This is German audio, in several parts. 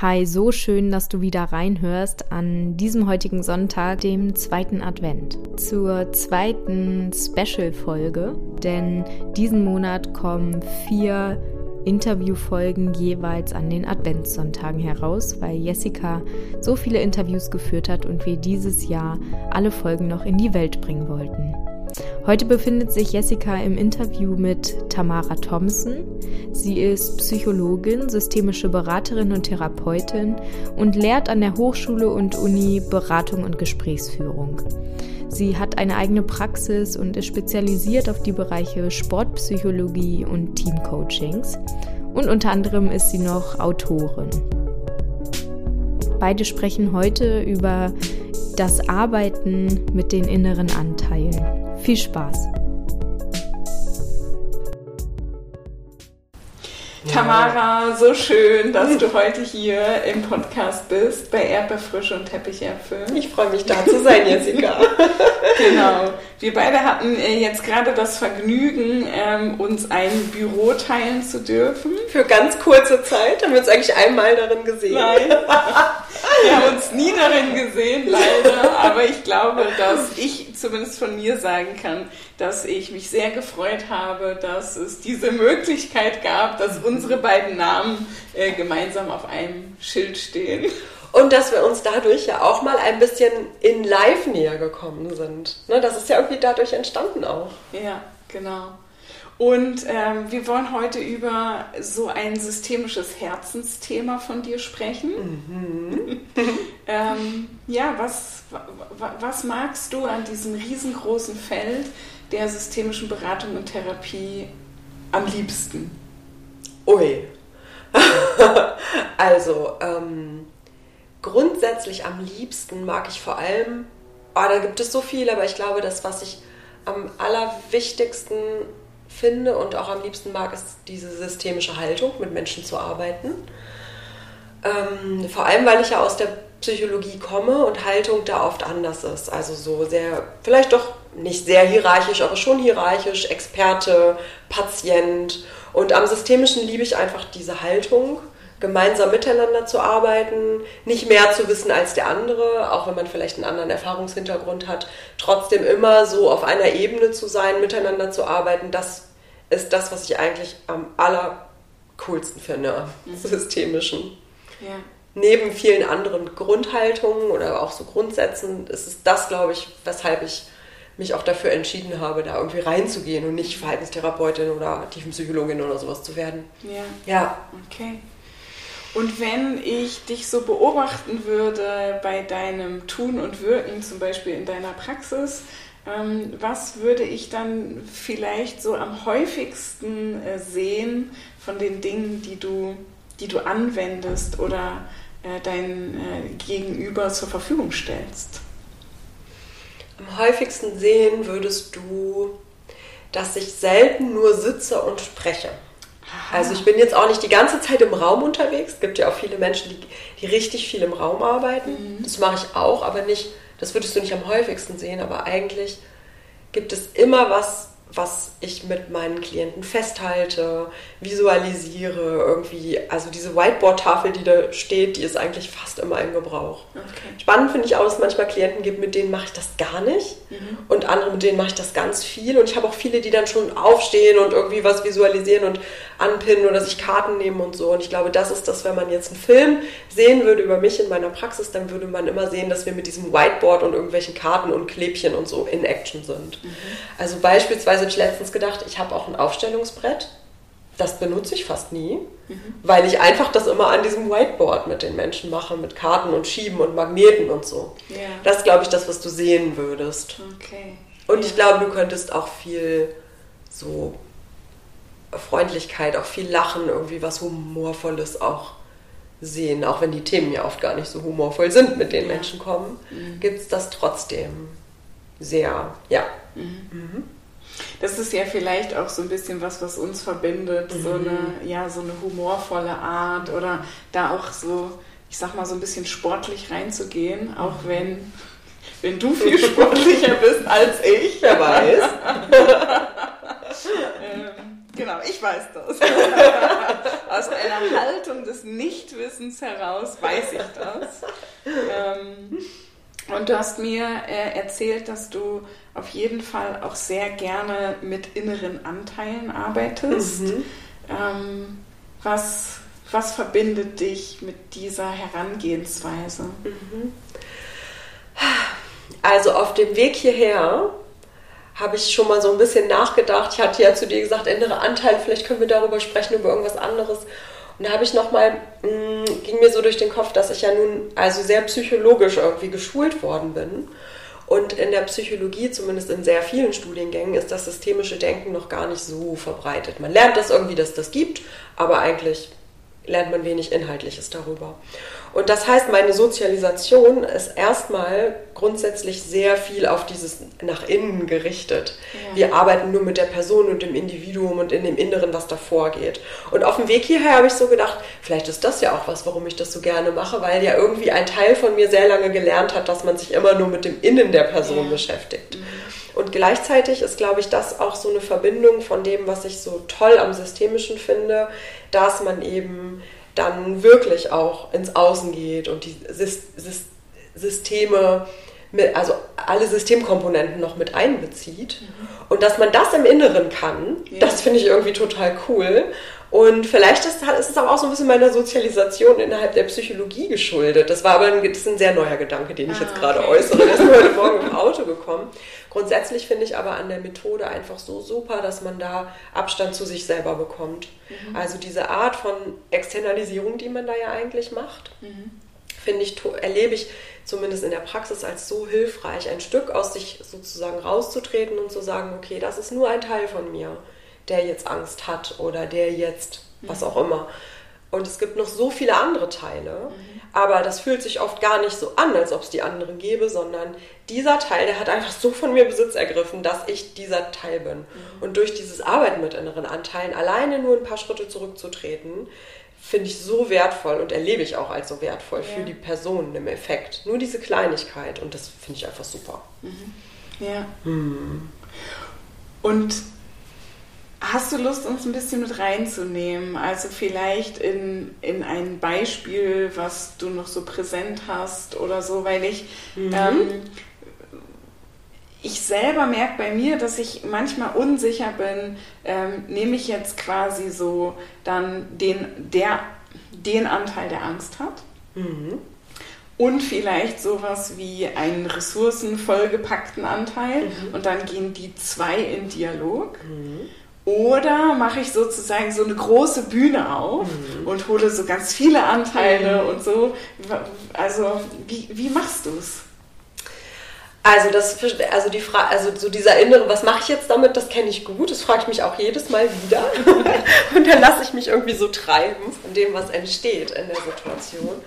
Hi, so schön, dass du wieder reinhörst an diesem heutigen Sonntag, dem zweiten Advent, zur zweiten Special-Folge, denn diesen Monat kommen vier Interviewfolgen jeweils an den Adventssonntagen heraus, weil Jessica so viele Interviews geführt hat und wir dieses Jahr alle Folgen noch in die Welt bringen wollten. Heute befindet sich Jessica im Interview mit Tamara Thompson. Sie ist Psychologin, systemische Beraterin und Therapeutin und lehrt an der Hochschule und Uni Beratung und Gesprächsführung. Sie hat eine eigene Praxis und ist spezialisiert auf die Bereiche Sportpsychologie und Teamcoachings. Und unter anderem ist sie noch Autorin. Beide sprechen heute über das Arbeiten mit den inneren Anteilen. Viel Spaß! Tamara, so schön, dass du heute hier im Podcast bist bei Erdbeerfrische und Teppichäpfel. Ich freue mich da zu sein, Jessica. genau. Wir beide hatten äh, jetzt gerade das Vergnügen, ähm, uns ein Büro teilen zu dürfen. Für ganz kurze Zeit haben wir uns eigentlich einmal darin gesehen. Nein. Wir haben uns nie darin gesehen, leider. Aber ich glaube, dass ich zumindest von mir sagen kann, dass ich mich sehr gefreut habe, dass es diese Möglichkeit gab, dass unsere beiden Namen äh, gemeinsam auf einem Schild stehen. Und dass wir uns dadurch ja auch mal ein bisschen in Live näher gekommen sind. Ne, das ist ja irgendwie dadurch entstanden auch. Ja, genau. Und ähm, wir wollen heute über so ein systemisches Herzensthema von dir sprechen. Mhm. ähm, ja, was, was magst du an diesem riesengroßen Feld der systemischen Beratung und Therapie am liebsten? Ui. also, ähm, grundsätzlich am liebsten mag ich vor allem, oh, da gibt es so viel, aber ich glaube, das, was ich am allerwichtigsten finde und auch am liebsten mag, ist diese systemische Haltung, mit Menschen zu arbeiten. Ähm, vor allem, weil ich ja aus der Psychologie komme und Haltung da oft anders ist. Also so sehr, vielleicht doch nicht sehr hierarchisch, aber schon hierarchisch, Experte, Patient. Und am Systemischen liebe ich einfach diese Haltung, gemeinsam miteinander zu arbeiten, nicht mehr zu wissen als der andere, auch wenn man vielleicht einen anderen Erfahrungshintergrund hat, trotzdem immer so auf einer Ebene zu sein, miteinander zu arbeiten, das ist das, was ich eigentlich am allercoolsten finde, am mhm. systemischen. Ja. Neben vielen anderen Grundhaltungen oder auch so Grundsätzen ist es das, glaube ich, weshalb ich mich auch dafür entschieden habe, da irgendwie reinzugehen und nicht Verhaltenstherapeutin oder Tiefenpsychologin oder sowas zu werden. Ja. Ja. Okay. Und wenn ich dich so beobachten würde bei deinem Tun und Wirken, zum Beispiel in deiner Praxis, ähm, was würde ich dann vielleicht so am häufigsten äh, sehen von den Dingen, die du, die du anwendest oder äh, dein äh, Gegenüber zur Verfügung stellst? Am häufigsten sehen würdest du, dass ich selten nur sitze und spreche. Also ich bin jetzt auch nicht die ganze Zeit im Raum unterwegs. Es gibt ja auch viele Menschen, die, die richtig viel im Raum arbeiten. Mhm. Das mache ich auch, aber nicht, das würdest du nicht am häufigsten sehen, aber eigentlich gibt es immer was, was ich mit meinen Klienten festhalte, visualisiere, irgendwie. Also diese Whiteboard-Tafel, die da steht, die ist eigentlich fast immer in Gebrauch. Okay. Spannend finde ich auch, dass es manchmal Klienten gibt, mit denen mache ich das gar nicht mhm. und andere, mit denen mache ich das ganz viel. Und ich habe auch viele, die dann schon aufstehen und irgendwie was visualisieren und anpinnen oder sich Karten nehmen und so. Und ich glaube, das ist das, wenn man jetzt einen Film sehen würde über mich in meiner Praxis, dann würde man immer sehen, dass wir mit diesem Whiteboard und irgendwelchen Karten und Klebchen und so in Action sind. Mhm. Also beispielsweise habe ich letztens gedacht, ich habe auch ein Aufstellungsbrett. Das benutze ich fast nie, mhm. weil ich einfach das immer an diesem Whiteboard mit den Menschen mache, mit Karten und Schieben und Magneten und so. Ja. Das ist, glaube ich, das, was du sehen würdest. Okay. Und ja. ich glaube, du könntest auch viel so Freundlichkeit, auch viel Lachen, irgendwie was Humorvolles auch sehen, auch wenn die Themen ja oft gar nicht so humorvoll sind, mit denen ja. Menschen kommen, mhm. gibt es das trotzdem sehr, ja. Mhm. Mhm. Das ist ja vielleicht auch so ein bisschen was, was uns verbindet, mhm. so eine, ja, so eine humorvolle Art oder da auch so, ich sag mal, so ein bisschen sportlich reinzugehen, auch wenn, wenn du viel sportlicher bist als ich. Wer weiß. ähm, genau, ich weiß das. Aus einer Haltung des Nichtwissens heraus weiß ich das. Ähm, und du hast mir äh, erzählt, dass du auf jeden Fall auch sehr gerne mit inneren Anteilen arbeitest. Mhm. Ähm, was, was verbindet dich mit dieser Herangehensweise? Mhm. Also auf dem Weg hierher habe ich schon mal so ein bisschen nachgedacht. Ich hatte ja zu dir gesagt, innere Anteile, vielleicht können wir darüber sprechen, über irgendwas anderes. Und da habe ich nochmal, mm, ging mir so durch den Kopf, dass ich ja nun also sehr psychologisch irgendwie geschult worden bin. Und in der Psychologie, zumindest in sehr vielen Studiengängen, ist das systemische Denken noch gar nicht so verbreitet. Man lernt das irgendwie, dass das gibt, aber eigentlich lernt man wenig Inhaltliches darüber. Und das heißt, meine Sozialisation ist erstmal grundsätzlich sehr viel auf dieses nach innen gerichtet. Ja. Wir arbeiten nur mit der Person und dem Individuum und in dem Inneren, was davor geht. Und auf dem Weg hierher habe ich so gedacht, vielleicht ist das ja auch was, warum ich das so gerne mache, weil ja irgendwie ein Teil von mir sehr lange gelernt hat, dass man sich immer nur mit dem Innen der Person ja. beschäftigt. Mhm. Und gleichzeitig ist, glaube ich, das auch so eine Verbindung von dem, was ich so toll am Systemischen finde, dass man eben dann wirklich auch ins Außen geht und die Systeme, mit, also alle Systemkomponenten noch mit einbezieht. Mhm. Und dass man das im Inneren kann, ja. das finde ich irgendwie total cool. Und vielleicht ist, ist, es aber auch so ein bisschen meiner Sozialisation innerhalb der Psychologie geschuldet. Das war aber ein, das ist ein sehr neuer Gedanke, den ich ah, jetzt gerade okay. äußere. Der ist mir heute Morgen im Auto gekommen. Grundsätzlich finde ich aber an der Methode einfach so super, dass man da Abstand zu sich selber bekommt. Mhm. Also diese Art von Externalisierung, die man da ja eigentlich macht, mhm. finde ich, erlebe ich zumindest in der Praxis als so hilfreich, ein Stück aus sich sozusagen rauszutreten und zu sagen, okay, das ist nur ein Teil von mir der jetzt Angst hat oder der jetzt was auch immer. Und es gibt noch so viele andere Teile, mhm. aber das fühlt sich oft gar nicht so an, als ob es die anderen gäbe, sondern dieser Teil, der hat einfach so von mir Besitz ergriffen, dass ich dieser Teil bin. Mhm. Und durch dieses Arbeiten mit inneren Anteilen, alleine nur ein paar Schritte zurückzutreten, finde ich so wertvoll und erlebe ich auch als so wertvoll ja. für die Person im Effekt. Nur diese Kleinigkeit und das finde ich einfach super. Mhm. Ja. Hm. Und Hast du Lust, uns ein bisschen mit reinzunehmen? Also vielleicht in, in ein Beispiel, was du noch so präsent hast oder so, weil ich, mhm. ähm, ich selber merke bei mir, dass ich manchmal unsicher bin, ähm, nehme ich jetzt quasi so dann den, der, den Anteil, der Angst hat. Mhm. Und vielleicht sowas wie einen ressourcenvollgepackten Anteil. Mhm. Und dann gehen die zwei in Dialog. Oder mache ich sozusagen so eine große Bühne auf mhm. und hole so ganz viele Anteile mhm. und so. Also, wie, wie machst du es? Also, das, also, die Frage, also so dieser innere, was mache ich jetzt damit, das kenne ich gut. Das frage ich mich auch jedes Mal wieder. und dann lasse ich mich irgendwie so treiben von dem, was entsteht in der Situation.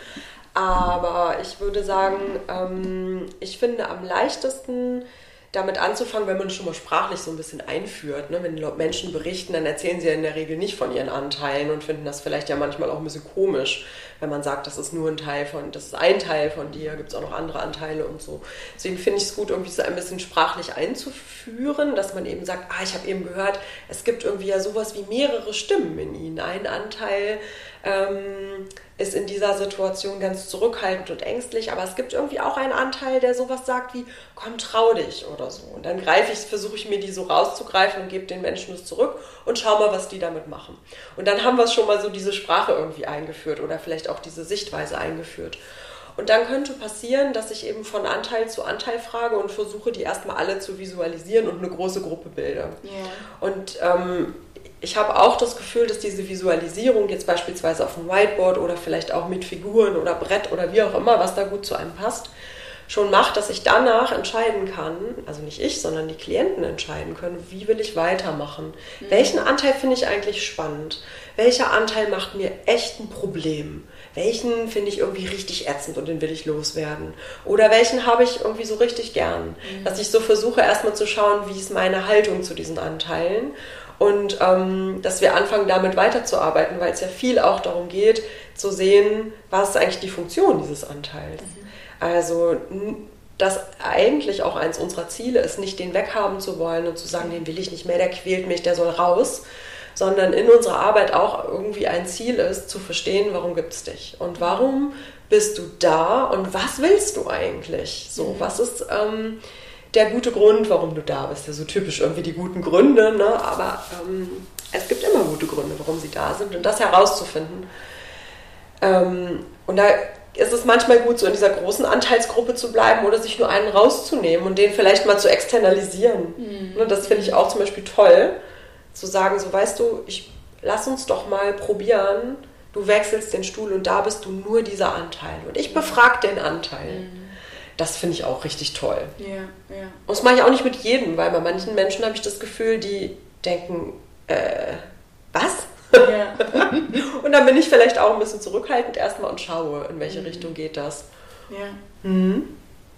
Aber ich würde sagen, ähm, ich finde am leichtesten damit anzufangen, wenn man schon mal sprachlich so ein bisschen einführt. Ne? Wenn Menschen berichten, dann erzählen sie ja in der Regel nicht von ihren Anteilen und finden das vielleicht ja manchmal auch ein bisschen komisch, wenn man sagt, das ist nur ein Teil von, das ist ein Teil von dir, gibt es auch noch andere Anteile und so. Deswegen finde ich es gut, irgendwie so ein bisschen sprachlich einzuführen, dass man eben sagt, ah, ich habe eben gehört, es gibt irgendwie ja sowas wie mehrere Stimmen in ihnen. Ein Anteil ähm, ist in dieser Situation ganz zurückhaltend und ängstlich, aber es gibt irgendwie auch einen Anteil, der sowas sagt wie, komm, trau dich oder so. Und dann greife ich, versuche ich mir die so rauszugreifen und gebe den Menschen es zurück und schau mal, was die damit machen. Und dann haben wir schon mal so diese Sprache irgendwie eingeführt oder vielleicht auch diese Sichtweise eingeführt. Und dann könnte passieren, dass ich eben von Anteil zu Anteil frage und versuche, die erstmal alle zu visualisieren und eine große Gruppe bilde. Yeah. Und ähm, ich habe auch das Gefühl, dass diese Visualisierung jetzt beispielsweise auf dem Whiteboard oder vielleicht auch mit Figuren oder Brett oder wie auch immer, was da gut zu einem passt, schon macht, dass ich danach entscheiden kann, also nicht ich, sondern die Klienten entscheiden können, wie will ich weitermachen? Mhm. Welchen Anteil finde ich eigentlich spannend? Welcher Anteil macht mir echt ein Problem? welchen finde ich irgendwie richtig ätzend und den will ich loswerden? Oder welchen habe ich irgendwie so richtig gern? Mhm. Dass ich so versuche, erstmal zu schauen, wie ist meine Haltung zu diesen Anteilen und ähm, dass wir anfangen, damit weiterzuarbeiten, weil es ja viel auch darum geht, zu sehen, was ist eigentlich die Funktion dieses Anteils. Mhm. Also dass eigentlich auch eins unserer Ziele ist, nicht den weghaben zu wollen und zu sagen, den will ich nicht mehr, der quält mich, der soll raus, sondern in unserer Arbeit auch irgendwie ein Ziel ist, zu verstehen, warum gibt es dich und warum bist du da und was willst du eigentlich? So, mhm. was ist ähm, der gute Grund, warum du da bist? Ja, so typisch irgendwie die guten Gründe, ne? aber ähm, es gibt immer gute Gründe, warum sie da sind und das herauszufinden. Ähm, und da ist es manchmal gut, so in dieser großen Anteilsgruppe zu bleiben oder sich nur einen rauszunehmen und den vielleicht mal zu externalisieren. Mhm. Ne, das finde ich auch zum Beispiel toll zu sagen, so weißt du, ich lass uns doch mal probieren, du wechselst den Stuhl und da bist du nur dieser Anteil. Und ich befrage den Anteil. Mhm. Das finde ich auch richtig toll. Ja, ja. Und das mache ich auch nicht mit jedem, weil bei manchen Menschen habe ich das Gefühl, die denken, äh, was? Ja. und dann bin ich vielleicht auch ein bisschen zurückhaltend erstmal und schaue, in welche mhm. Richtung geht das. Ja. Mhm.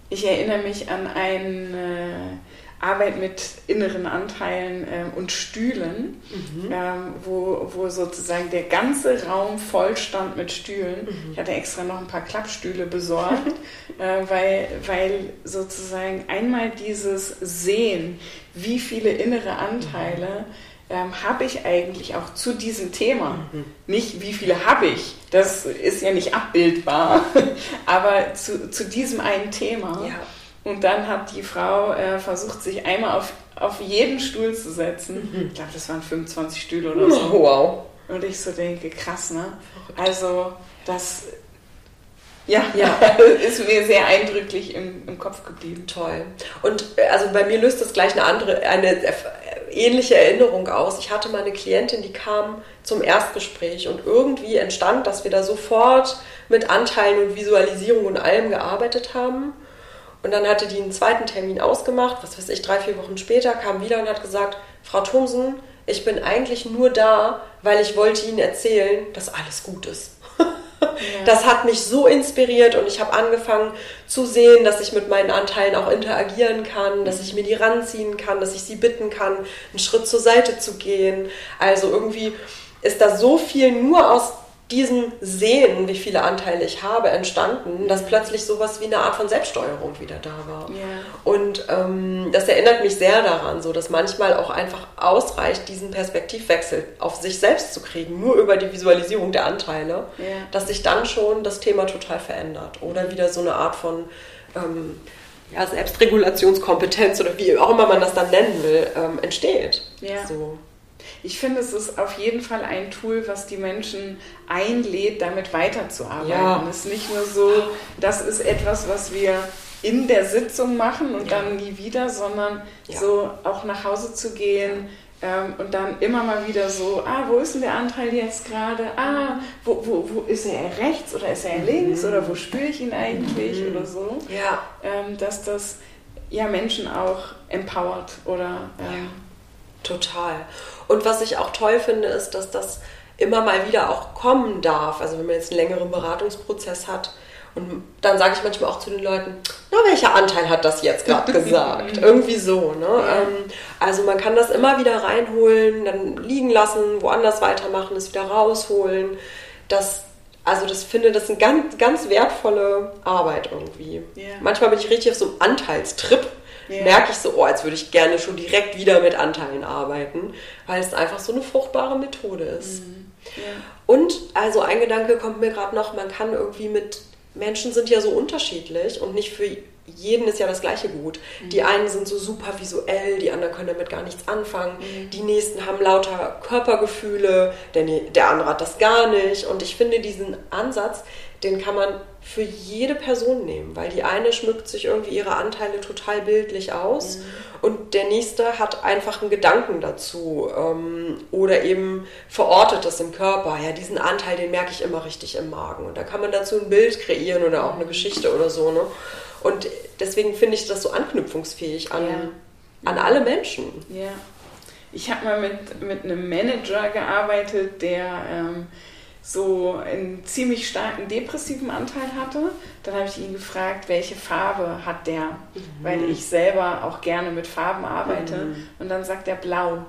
Ich erinnere mich an ein äh, Arbeit mit inneren Anteilen ähm, und Stühlen, mhm. ähm, wo, wo sozusagen der ganze Raum voll stand mit Stühlen. Mhm. Ich hatte extra noch ein paar Klappstühle besorgt, äh, weil, weil sozusagen einmal dieses Sehen, wie viele innere Anteile ähm, habe ich eigentlich auch zu diesem Thema. Mhm. Nicht, wie viele habe ich, das ist ja nicht abbildbar, aber zu, zu diesem einen Thema. Ja und dann hat die Frau äh, versucht, sich einmal auf, auf jeden Stuhl zu setzen. Mhm. Ich glaube, das waren 25 Stühle oder so. Wow. Und ich so denke, krass, ne? Also, das ja, ja. ist mir sehr eindrücklich im, im Kopf geblieben. Toll. Und äh, also bei mir löst das gleich eine andere, eine ähnliche Erinnerung aus. Ich hatte mal eine Klientin, die kam zum Erstgespräch und irgendwie entstand, dass wir da sofort mit Anteilen und Visualisierung und allem gearbeitet haben. Und dann hatte die einen zweiten Termin ausgemacht, was weiß ich, drei, vier Wochen später, kam wieder und hat gesagt, Frau Thomsen, ich bin eigentlich nur da, weil ich wollte Ihnen erzählen, dass alles gut ist. Das hat mich so inspiriert und ich habe angefangen zu sehen, dass ich mit meinen Anteilen auch interagieren kann, dass ich mir die ranziehen kann, dass ich sie bitten kann, einen Schritt zur Seite zu gehen. Also irgendwie ist da so viel nur aus diesem Sehen, wie viele Anteile ich habe, entstanden, dass plötzlich sowas wie eine Art von Selbststeuerung wieder da war. Yeah. Und ähm, das erinnert mich sehr daran, so dass manchmal auch einfach ausreicht, diesen Perspektivwechsel auf sich selbst zu kriegen, nur über die Visualisierung der Anteile, yeah. dass sich dann schon das Thema total verändert oder wieder so eine Art von ähm, ja, Selbstregulationskompetenz oder wie auch immer man das dann nennen will, ähm, entsteht. Yeah. So. Ich finde, es ist auf jeden Fall ein Tool, was die Menschen einlädt, damit weiterzuarbeiten. Ja. Es ist nicht nur so, das ist etwas, was wir in der Sitzung machen und ja. dann nie wieder, sondern ja. so auch nach Hause zu gehen ähm, und dann immer mal wieder so, ah, wo ist denn der Anteil jetzt gerade? Ah, wo, wo, wo ist er rechts oder ist er mhm. links oder wo spüre ich ihn eigentlich mhm. oder so? Ja. Ähm, dass das ja Menschen auch empowert oder ähm, Total. Und was ich auch toll finde, ist, dass das immer mal wieder auch kommen darf. Also wenn man jetzt einen längeren Beratungsprozess hat. Und dann sage ich manchmal auch zu den Leuten, na, welcher Anteil hat das jetzt gerade gesagt? Irgendwie so. Ne? Ja. Ähm, also man kann das immer wieder reinholen, dann liegen lassen, woanders weitermachen, es wieder rausholen. Das, also das finde das eine ganz, ganz wertvolle Arbeit irgendwie. Ja. Manchmal bin ich richtig auf so einem Anteilstrip yeah. merke ich so, oh, als würde ich gerne schon direkt wieder mit Anteilen arbeiten, weil es einfach so eine fruchtbare Methode ist. Mhm. Yeah. Und also ein Gedanke kommt mir gerade noch, man kann irgendwie mit Menschen sind ja so unterschiedlich und nicht für jeden ist ja das gleiche gut. Mhm. Die einen sind so super visuell, die anderen können damit gar nichts anfangen. Mhm. Die nächsten haben lauter Körpergefühle, der, der andere hat das gar nicht. Und ich finde diesen Ansatz, den kann man für jede Person nehmen, weil die eine schmückt sich irgendwie ihre Anteile total bildlich aus mhm. und der nächste hat einfach einen Gedanken dazu ähm, oder eben verortet das im Körper. Ja, diesen Anteil, den merke ich immer richtig im Magen und da kann man dazu ein Bild kreieren oder auch eine Geschichte oder so. Ne? Und deswegen finde ich das so anknüpfungsfähig an, ja. an alle Menschen. Ja. Ich habe mal mit, mit einem Manager gearbeitet, der ähm, so einen ziemlich starken depressiven Anteil hatte. Dann habe ich ihn gefragt, welche Farbe hat der, mhm. weil ich selber auch gerne mit Farben arbeite. Mhm. Und dann sagt er blau.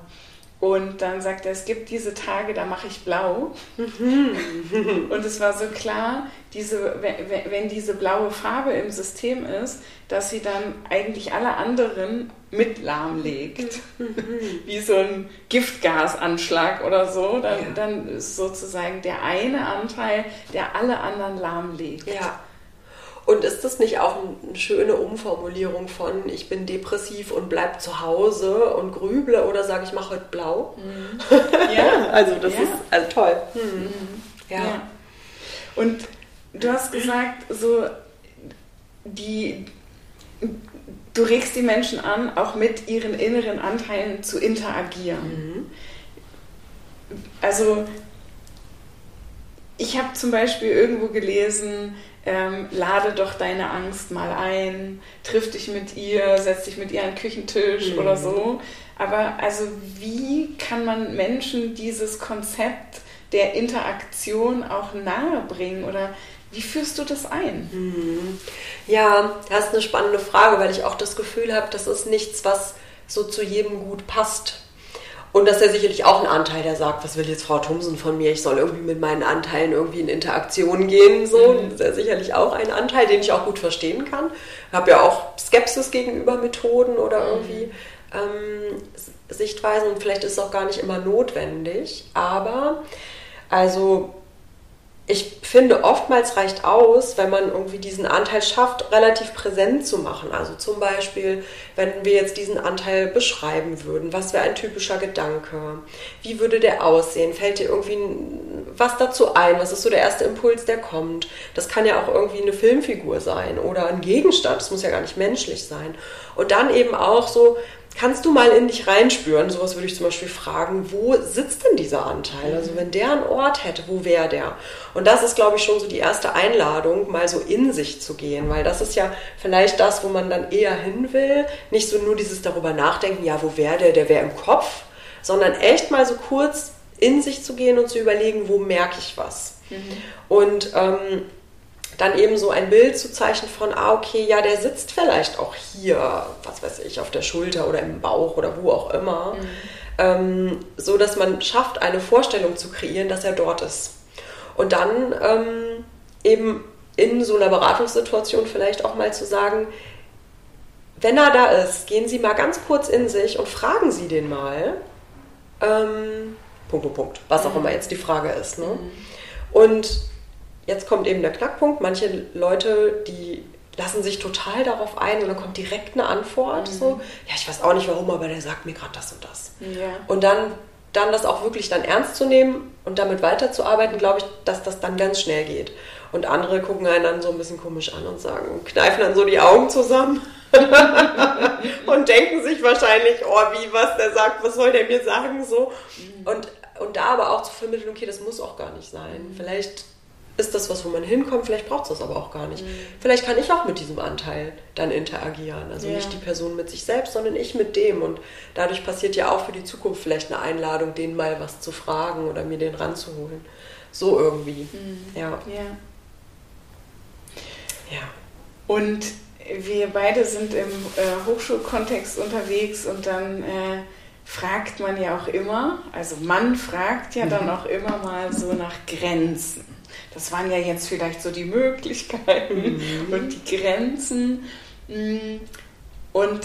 Und dann sagt er, es gibt diese Tage, da mache ich blau. Mhm. Und es war so klar, diese, wenn diese blaue Farbe im System ist, dass sie dann eigentlich alle anderen mit lahmlegt. Mhm. Wie so ein Giftgasanschlag oder so. Dann, ja. dann ist sozusagen der eine Anteil, der alle anderen lahmlegt. Ja. Und ist das nicht auch eine schöne Umformulierung von ich bin depressiv und bleib zu Hause und grüble oder sage ich mache heute blau? Mhm. Ja. also das ja. ist also toll. Mhm. Ja. ja. Und du hast gesagt, so die du regst die Menschen an, auch mit ihren inneren Anteilen zu interagieren. Mhm. Also ich habe zum Beispiel irgendwo gelesen, ähm, lade doch deine Angst mal ein, triff dich mit ihr, setz dich mit ihr an den Küchentisch mhm. oder so. Aber also wie kann man Menschen dieses Konzept der Interaktion auch nahe bringen oder wie führst du das ein? Mhm. Ja, das ist eine spannende Frage, weil ich auch das Gefühl habe, das ist nichts, was so zu jedem gut passt. Und dass er sicherlich auch einen Anteil, der sagt, was will jetzt Frau Thomsen von mir? Ich soll irgendwie mit meinen Anteilen irgendwie in Interaktion gehen. So, mhm. das ist ja sicherlich auch ein Anteil, den ich auch gut verstehen kann. Ich habe ja auch Skepsis gegenüber Methoden oder mhm. irgendwie ähm, Sichtweisen und vielleicht ist es auch gar nicht immer notwendig. Aber also ich finde, oftmals reicht aus, wenn man irgendwie diesen Anteil schafft, relativ präsent zu machen. Also zum Beispiel, wenn wir jetzt diesen Anteil beschreiben würden, was wäre ein typischer Gedanke? Wie würde der aussehen? Fällt dir irgendwie was dazu ein? Was ist so der erste Impuls, der kommt? Das kann ja auch irgendwie eine Filmfigur sein oder ein Gegenstand. Das muss ja gar nicht menschlich sein. Und dann eben auch so, kannst du mal in dich reinspüren? Sowas würde ich zum Beispiel fragen, wo sitzt denn dieser Anteil? Also wenn der einen Ort hätte, wo wäre der? Und das ist, glaube ich, schon so die erste Einladung, mal so in sich zu gehen, weil das ist ja vielleicht das, wo man dann eher hin will. Nicht so nur dieses darüber nachdenken, ja, wo wäre der? Der wäre im Kopf, sondern echt mal so kurz in sich zu gehen und zu überlegen, wo merke ich was? Mhm. Und ähm, dann eben so ein Bild zu zeichnen von, ah, okay, ja, der sitzt vielleicht auch hier, was weiß ich, auf der Schulter oder im Bauch oder wo auch immer. Mhm. Ähm, so dass man schafft, eine Vorstellung zu kreieren, dass er dort ist. Und dann ähm, eben in so einer Beratungssituation vielleicht auch mal zu sagen, wenn er da ist, gehen Sie mal ganz kurz in sich und fragen Sie den mal. Ähm, Punkt, Punkt, Punkt. Was auch mhm. immer jetzt die Frage ist. Ne? Mhm. Und jetzt kommt eben der Knackpunkt. Manche Leute, die lassen sich total darauf ein und dann kommt direkt eine Antwort. Mhm. So, ja, ich weiß auch nicht warum, aber der sagt mir gerade das und das. Ja. Und dann, dann das auch wirklich dann ernst zu nehmen und damit weiterzuarbeiten, glaube ich, dass das dann ganz schnell geht. Und andere gucken einen dann so ein bisschen komisch an und sagen, kneifen dann so die Augen zusammen und denken sich wahrscheinlich, oh, wie, was der sagt, was soll der mir sagen, so. Mhm. Und, und da aber auch zu vermitteln, okay, das muss auch gar nicht sein. Mhm. Vielleicht ist das was, wo man hinkommt, vielleicht braucht es das aber auch gar nicht. Mhm. Vielleicht kann ich auch mit diesem Anteil dann interagieren. Also ja. nicht die Person mit sich selbst, sondern ich mit dem. Und dadurch passiert ja auch für die Zukunft vielleicht eine Einladung, den mal was zu fragen oder mir den ranzuholen. So irgendwie. Mhm. Ja. ja. Ja. Und wir beide sind im äh, Hochschulkontext unterwegs und dann äh, fragt man ja auch immer, also man fragt ja mhm. dann auch immer mal so nach Grenzen. Das waren ja jetzt vielleicht so die Möglichkeiten mhm. und die Grenzen. Mm. Und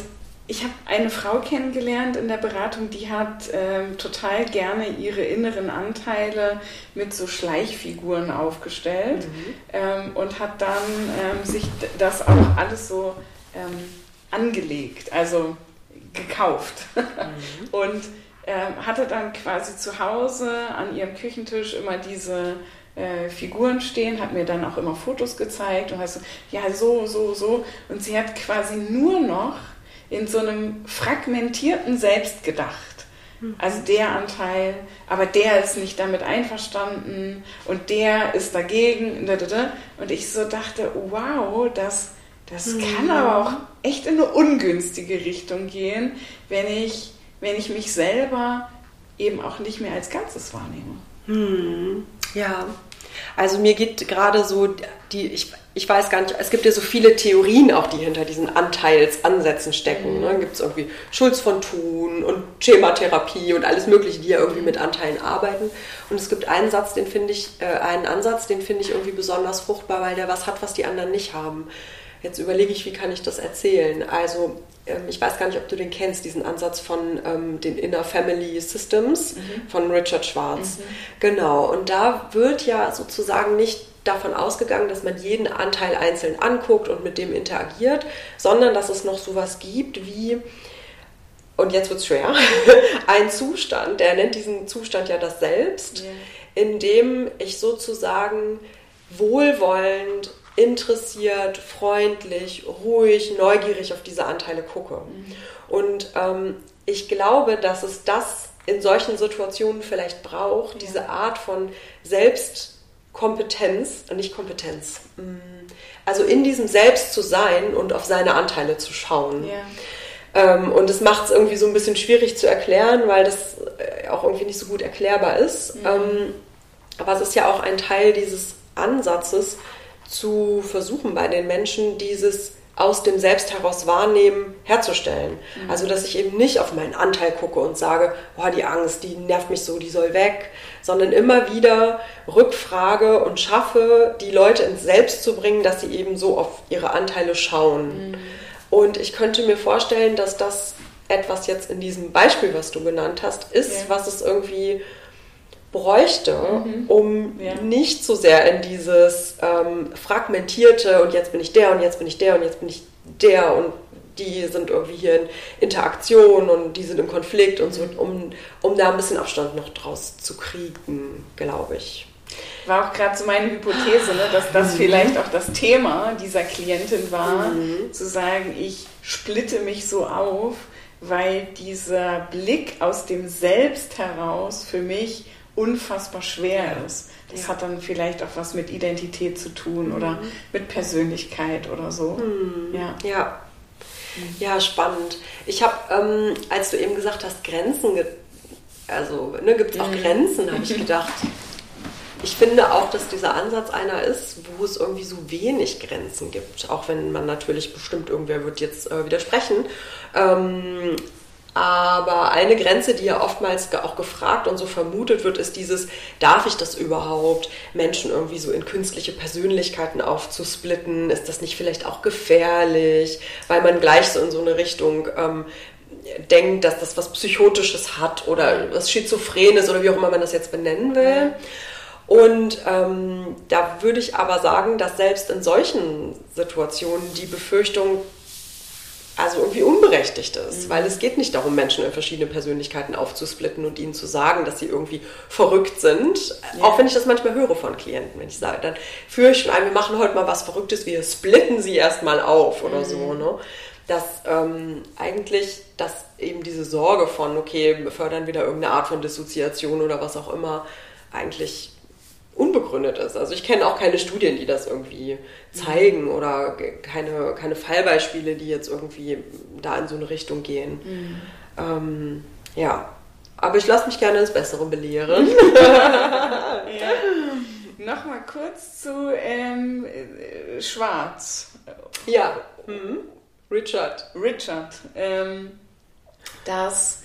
ich habe eine Frau kennengelernt in der Beratung, die hat ähm, total gerne ihre inneren Anteile mit so Schleichfiguren aufgestellt mhm. ähm, und hat dann ähm, sich das auch alles so ähm, angelegt, also gekauft. Mhm. und ähm, hatte dann quasi zu Hause an ihrem Küchentisch immer diese äh, Figuren stehen, hat mir dann auch immer Fotos gezeigt und hat so, ja, so, so, so. Und sie hat quasi nur noch in so einem fragmentierten Selbst gedacht. Hm. Also der Anteil, aber der ist nicht damit einverstanden und der ist dagegen. Und ich so dachte, wow, das, Das mhm. kann aber auch echt in eine ungünstige Richtung gehen, wenn ich, wenn ich mich selber eben auch nicht mehr als Ganzes wahrnehme. Mhm. Ja, also mir geht gerade so die, ich, ich weiß gar nicht, es gibt ja so viele Theorien auch, die hinter diesen Anteilsansätzen stecken. Ne? Gibt es irgendwie Schulz von Thun und Schematherapie und alles Mögliche, die ja irgendwie mit Anteilen arbeiten. Und es gibt einen Satz, den finde ich, äh, einen Ansatz, den finde ich irgendwie besonders fruchtbar, weil der was hat, was die anderen nicht haben. Jetzt überlege ich, wie kann ich das erzählen? Also ähm, ich weiß gar nicht, ob du den kennst, diesen Ansatz von ähm, den Inner Family Systems mhm. von Richard Schwarz. Mhm. Genau, und da wird ja sozusagen nicht davon ausgegangen, dass man jeden Anteil einzeln anguckt und mit dem interagiert, sondern dass es noch sowas gibt wie, und jetzt wird es schwer, ein Zustand, der nennt diesen Zustand ja das Selbst, yeah. in dem ich sozusagen wohlwollend, interessiert, freundlich, ruhig, neugierig auf diese Anteile gucke. Mhm. Und ähm, ich glaube, dass es das in solchen Situationen vielleicht braucht, ja. diese Art von Selbst Kompetenz, äh, nicht Kompetenz, mm, also in diesem Selbst zu sein und auf seine Anteile zu schauen. Ja. Ähm, und das macht es irgendwie so ein bisschen schwierig zu erklären, weil das äh, auch irgendwie nicht so gut erklärbar ist. Mhm. Ähm, aber es ist ja auch ein Teil dieses Ansatzes, zu versuchen bei den Menschen dieses aus dem Selbst heraus wahrnehmen herzustellen. Mhm. Also, dass ich eben nicht auf meinen Anteil gucke und sage, boah, die Angst, die nervt mich so, die soll weg, sondern immer wieder rückfrage und schaffe, die Leute ins Selbst zu bringen, dass sie eben so auf ihre Anteile schauen. Mhm. Und ich könnte mir vorstellen, dass das etwas jetzt in diesem Beispiel, was du genannt hast, ist, ja. was es irgendwie bräuchte, mhm. um ja. nicht so sehr in dieses ähm, fragmentierte und jetzt bin ich der und jetzt bin ich der und jetzt bin ich der und die sind irgendwie hier in Interaktion und die sind im Konflikt und so, um, um da ein bisschen Abstand noch draus zu kriegen, glaube ich. War auch gerade so meine Hypothese, ne, dass das mhm. vielleicht auch das Thema dieser Klientin war, mhm. zu sagen, ich splitte mich so auf, weil dieser Blick aus dem Selbst heraus für mich unfassbar schwer ist. Das ja. hat dann vielleicht auch was mit Identität zu tun mhm. oder mit Persönlichkeit oder so. Mhm. Ja. ja. Ja, spannend. Ich habe, ähm, als du eben gesagt hast, Grenzen, ge also ne, gibt es auch mhm. Grenzen, habe ich gedacht. Ich finde auch, dass dieser Ansatz einer ist, wo es irgendwie so wenig Grenzen gibt. Auch wenn man natürlich bestimmt, irgendwer wird jetzt äh, widersprechen. Ähm, aber eine Grenze, die ja oftmals auch gefragt und so vermutet wird, ist dieses, darf ich das überhaupt, Menschen irgendwie so in künstliche Persönlichkeiten aufzusplitten? Ist das nicht vielleicht auch gefährlich, weil man gleich so in so eine Richtung ähm, denkt, dass das was Psychotisches hat oder was Schizophrenes oder wie auch immer man das jetzt benennen will. Und ähm, da würde ich aber sagen, dass selbst in solchen Situationen die Befürchtung also irgendwie unberechtigt ist, mhm. weil es geht nicht darum, Menschen in verschiedene Persönlichkeiten aufzusplitten und ihnen zu sagen, dass sie irgendwie verrückt sind. Ja. Auch wenn ich das manchmal höre von Klienten, wenn ich sage, dann führe ich schon ein, wir machen heute mal was Verrücktes, wir splitten sie erstmal auf oder mhm. so. Ne? Dass ähm, eigentlich, dass eben diese Sorge von, okay, wir fördern wieder irgendeine Art von Dissoziation oder was auch immer, eigentlich unbegründet ist. Also ich kenne auch keine Studien, die das irgendwie zeigen mhm. oder keine, keine Fallbeispiele, die jetzt irgendwie da in so eine Richtung gehen. Mhm. Ähm, ja, aber ich lasse mich gerne ins Bessere belehren. ja. Nochmal kurz zu ähm, Schwarz. Ja, mhm. Richard. Richard. Ähm, das,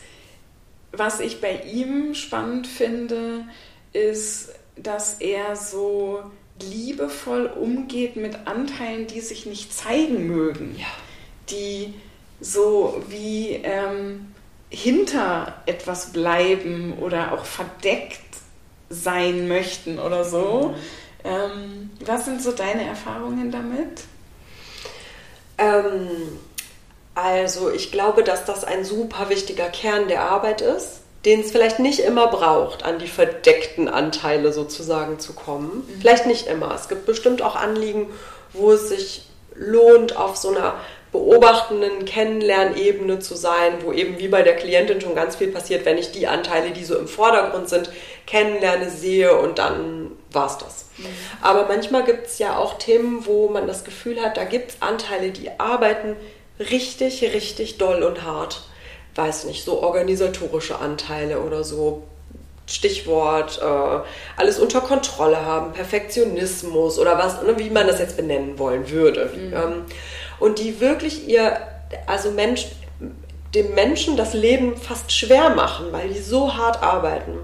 was ich bei ihm spannend finde, ist, dass er so liebevoll umgeht mit Anteilen, die sich nicht zeigen mögen, ja. die so wie ähm, hinter etwas bleiben oder auch verdeckt sein möchten oder so. Mhm. Ähm, was sind so deine Erfahrungen damit? Ähm, also ich glaube, dass das ein super wichtiger Kern der Arbeit ist den es vielleicht nicht immer braucht, an die verdeckten Anteile sozusagen zu kommen. Mhm. Vielleicht nicht immer. Es gibt bestimmt auch Anliegen, wo es sich lohnt, auf so einer beobachtenden Kennenlernebene zu sein, wo eben wie bei der Klientin schon ganz viel passiert, wenn ich die Anteile, die so im Vordergrund sind, kennenlerne, sehe und dann war es das. Mhm. Aber manchmal gibt es ja auch Themen, wo man das Gefühl hat, da gibt es Anteile, die arbeiten richtig, richtig doll und hart. Weiß nicht, so organisatorische Anteile oder so Stichwort äh, alles unter Kontrolle haben, Perfektionismus oder was, ne, wie man das jetzt benennen wollen würde. Mhm. Ähm, und die wirklich ihr, also Mensch, dem Menschen das Leben fast schwer machen, weil die so hart arbeiten.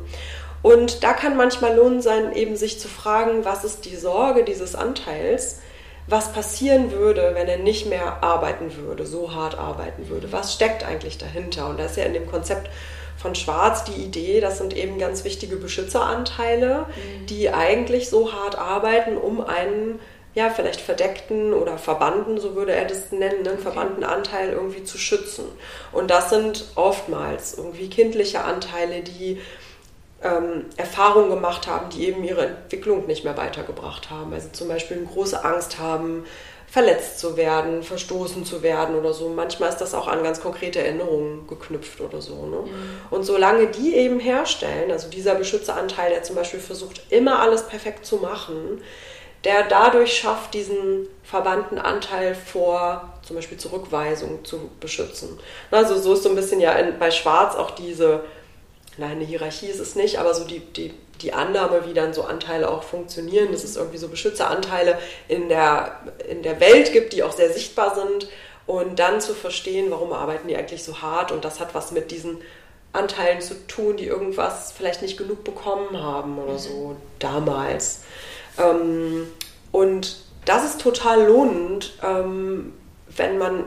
Und da kann manchmal Lohn sein, eben sich zu fragen, was ist die Sorge dieses Anteils, was passieren würde, wenn er nicht mehr arbeiten würde, so hart arbeiten würde. Was steckt eigentlich dahinter? Und da ist ja in dem Konzept von Schwarz die Idee, das sind eben ganz wichtige Beschützeranteile, mhm. die eigentlich so hart arbeiten, um einen ja, vielleicht verdeckten oder verbannten, so würde er das nennen, einen verbannten Anteil irgendwie zu schützen. Und das sind oftmals irgendwie kindliche Anteile, die ähm, Erfahrungen gemacht haben, die eben ihre Entwicklung nicht mehr weitergebracht haben. Also zum Beispiel eine große Angst haben, verletzt zu werden, verstoßen zu werden oder so. Manchmal ist das auch an ganz konkrete Erinnerungen geknüpft oder so. Ne? Mhm. Und solange die eben herstellen, also dieser Beschützeranteil, der zum Beispiel versucht, immer alles perfekt zu machen, der dadurch schafft, diesen verbannten Anteil vor zum Beispiel Zurückweisung zu beschützen. Also so ist so ein bisschen ja in, bei Schwarz auch diese, nein, eine Hierarchie ist es nicht, aber so die, die die Annahme, wie dann so Anteile auch funktionieren, dass es irgendwie so Beschützeranteile in der, in der Welt gibt, die auch sehr sichtbar sind und dann zu verstehen, warum arbeiten die eigentlich so hart und das hat was mit diesen Anteilen zu tun, die irgendwas vielleicht nicht genug bekommen haben oder so damals. Ähm, und das ist total lohnend, ähm, wenn man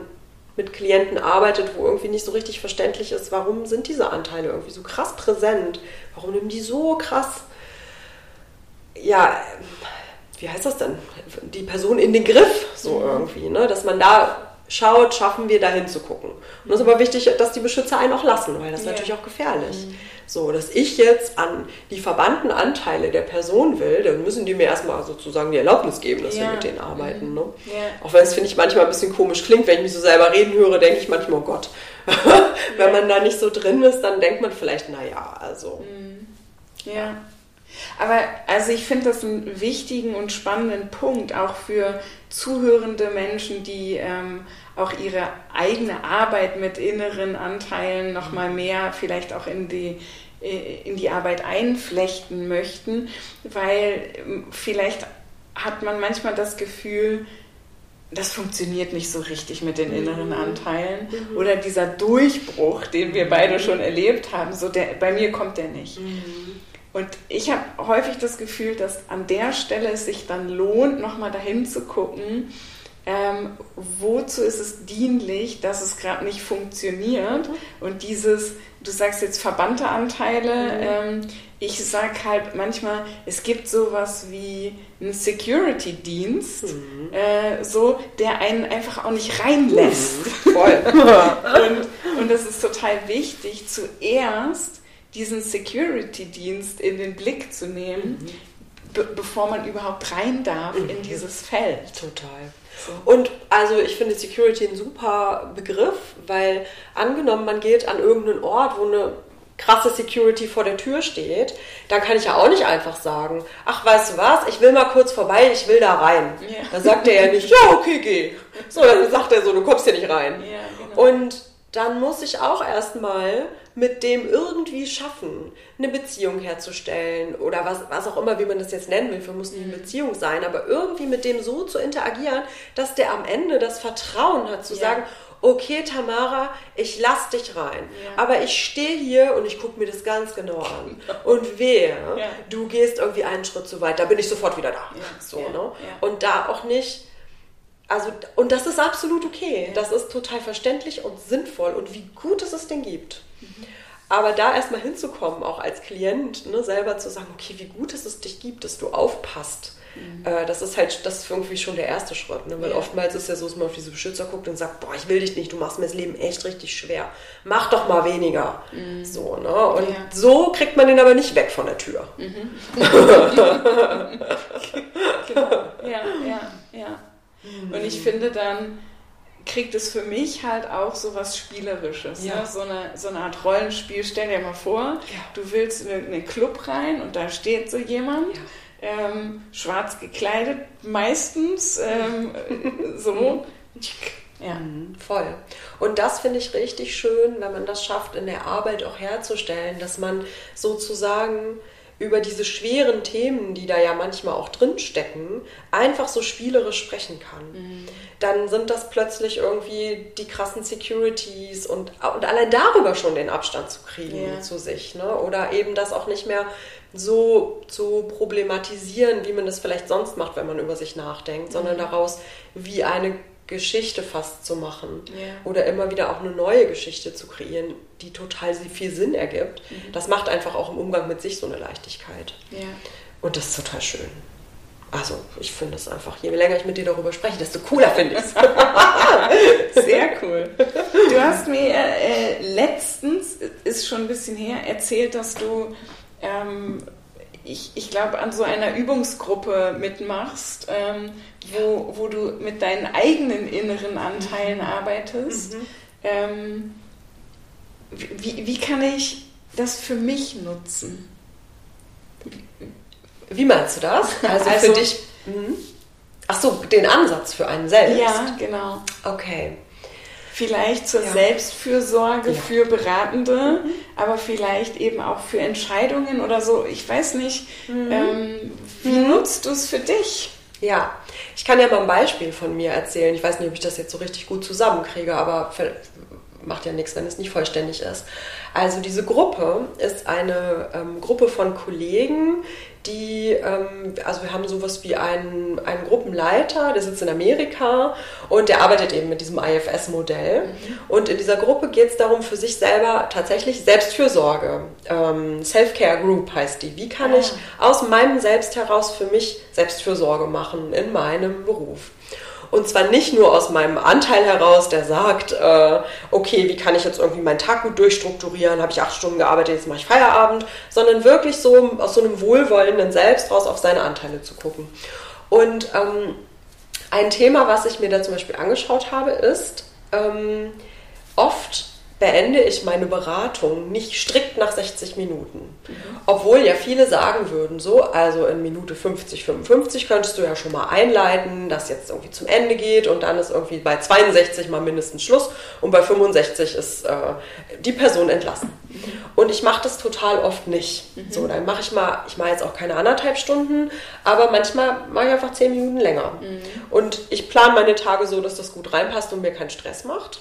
mit Klienten arbeitet, wo irgendwie nicht so richtig verständlich ist, warum sind diese Anteile irgendwie so krass präsent? Warum nehmen die so krass, ja, wie heißt das denn? Die Person in den Griff, so mhm. irgendwie, ne? Dass man da schaut, schaffen wir da hinzugucken. Und es ist aber wichtig, dass die Beschützer einen auch lassen, weil das ist ja. natürlich auch gefährlich. Mhm. So, dass ich jetzt an die verbannten Anteile der Person will, dann müssen die mir erstmal sozusagen die Erlaubnis geben, dass ja. wir mit denen arbeiten. Mhm. Ne? Ja. Auch wenn es, finde ich, manchmal ein bisschen komisch klingt, wenn ich mich so selber reden höre, denke ich manchmal, oh Gott. wenn man da nicht so drin ist, dann denkt man vielleicht, naja, also. Mhm. Ja. Aber also ich finde das einen wichtigen und spannenden Punkt, auch für zuhörende Menschen, die ähm, auch ihre eigene Arbeit mit inneren Anteilen nochmal mehr vielleicht auch in die, äh, in die Arbeit einflechten möchten, weil ähm, vielleicht hat man manchmal das Gefühl, das funktioniert nicht so richtig mit den inneren mhm. Anteilen. Mhm. Oder dieser Durchbruch, den wir beide schon erlebt haben, so der, bei mir kommt der nicht. Mhm. Und ich habe häufig das Gefühl, dass an der Stelle es sich dann lohnt, nochmal dahin zu gucken, ähm, wozu ist es dienlich, dass es gerade nicht funktioniert. Und dieses, du sagst jetzt verbannte Anteile, mhm. ähm, ich sage halt manchmal, es gibt sowas wie einen Security-Dienst, mhm. äh, so, der einen einfach auch nicht reinlässt. Mhm. Voll. und, und das ist total wichtig, zuerst diesen Security-Dienst in den Blick zu nehmen, mhm. be bevor man überhaupt rein darf mhm. in dieses Feld. Total. Und also ich finde Security ein super Begriff, weil angenommen, man geht an irgendeinen Ort, wo eine krasse Security vor der Tür steht, dann kann ich ja auch nicht einfach sagen, ach, weißt du was, ich will mal kurz vorbei, ich will da rein. Ja. Dann sagt er ja nicht, ja, okay, geh. So, dann sagt er so, du kommst hier nicht rein. Ja, genau. Und dann muss ich auch erstmal mit dem irgendwie schaffen, eine Beziehung herzustellen oder was, was auch immer, wie man das jetzt nennen will, für muss nicht eine Beziehung sein, aber irgendwie mit dem so zu interagieren, dass der am Ende das Vertrauen hat, zu ja. sagen, okay, Tamara, ich lass dich rein. Ja. Aber ich stehe hier und ich gucke mir das ganz genau an. Und wehe, ja. du gehst irgendwie einen Schritt zu weit, da bin ich sofort wieder da. So, ne? Und da auch nicht also, und das ist absolut okay. Das ist total verständlich und sinnvoll und wie gut es es denn gibt. Mhm. Aber da erstmal hinzukommen, auch als Klient, ne, selber zu sagen, okay, wie gut es es dich gibt, dass du aufpasst. Mhm. Äh, das ist halt, das ist irgendwie schon der erste Schritt. Ne? Weil ja. oftmals ist ja so, dass man auf diese Beschützer guckt und sagt, boah, ich will dich nicht, du machst mir das Leben echt richtig schwer. Mach doch mal weniger. Mhm. So, ne? Und ja. so kriegt man den aber nicht weg von der Tür. Mhm. genau. Ja, ja, ja. Und ich finde dann kriegt es für mich halt auch so was Spielerisches. Ja. Ne? So, eine, so eine Art Rollenspiel. Stell dir mal vor, ja. du willst in einen Club rein und da steht so jemand. Ja. ähm, schwarz gekleidet, meistens ähm, so. Ja. Mhm, voll. Und das finde ich richtig schön, wenn man das schafft, in der Arbeit auch herzustellen, dass man sozusagen über diese schweren Themen, die da ja manchmal auch drinstecken, einfach so spielerisch sprechen kann. Mhm. Dann sind das plötzlich irgendwie die krassen Securities und, und allein darüber schon den Abstand zu kriegen ja. zu sich. Ne? Oder eben das auch nicht mehr so zu problematisieren, wie man das vielleicht sonst macht, wenn man über sich nachdenkt, mhm. sondern daraus wie eine Geschichte fast zu machen yeah. oder immer wieder auch eine neue Geschichte zu kreieren, die total viel Sinn ergibt. Mhm. Das macht einfach auch im Umgang mit sich so eine Leichtigkeit. Yeah. Und das ist total schön. Also, ich finde es einfach, je länger ich mit dir darüber spreche, desto cooler finde ich es. Sehr cool. Du hast mir äh, letztens, ist schon ein bisschen her, erzählt, dass du ähm, ich, ich glaube, an so einer Übungsgruppe mitmachst, ähm, wo, wo du mit deinen eigenen inneren Anteilen mhm. arbeitest. Mhm. Ähm, wie, wie kann ich das für mich nutzen? Wie meinst du das? Also, also für dich. Mhm. Ach so, den Ansatz für einen selbst. Ja, genau. Okay vielleicht zur ja. Selbstfürsorge ja. für Beratende, mhm. aber vielleicht eben auch für Entscheidungen oder so. Ich weiß nicht, mhm. ähm, wie mhm. nutzt du es für dich? Ja, ich kann ja mal ein Beispiel von mir erzählen. Ich weiß nicht, ob ich das jetzt so richtig gut zusammenkriege, aber macht ja nichts, wenn es nicht vollständig ist. Also diese Gruppe ist eine ähm, Gruppe von Kollegen, die, ähm, also wir haben sowas wie einen, einen Gruppenleiter, der sitzt in Amerika und der arbeitet eben mit diesem IFS-Modell. Mhm. Und in dieser Gruppe geht es darum, für sich selber tatsächlich Selbstfürsorge, ähm, Self-Care Group heißt die. Wie kann ah. ich aus meinem Selbst heraus für mich Selbstfürsorge machen in meinem Beruf? Und zwar nicht nur aus meinem Anteil heraus, der sagt, äh, okay, wie kann ich jetzt irgendwie meinen Tag gut durchstrukturieren, habe ich acht Stunden gearbeitet, jetzt mache ich Feierabend, sondern wirklich so aus so einem wohlwollenden Selbst raus auf seine Anteile zu gucken. Und ähm, ein Thema, was ich mir da zum Beispiel angeschaut habe, ist, ähm, oft beende ich meine Beratung nicht strikt nach 60 Minuten. Mhm. Obwohl ja viele sagen würden, so, also in Minute 50, 55 könntest du ja schon mal einleiten, dass jetzt irgendwie zum Ende geht und dann ist irgendwie bei 62 mal mindestens Schluss und bei 65 ist äh, die Person entlassen. Mhm. Und ich mache das total oft nicht. Mhm. So, dann mache ich mal, ich mache jetzt auch keine anderthalb Stunden, aber manchmal mache ich einfach 10 Minuten länger. Mhm. Und ich plane meine Tage so, dass das gut reinpasst und mir keinen Stress macht.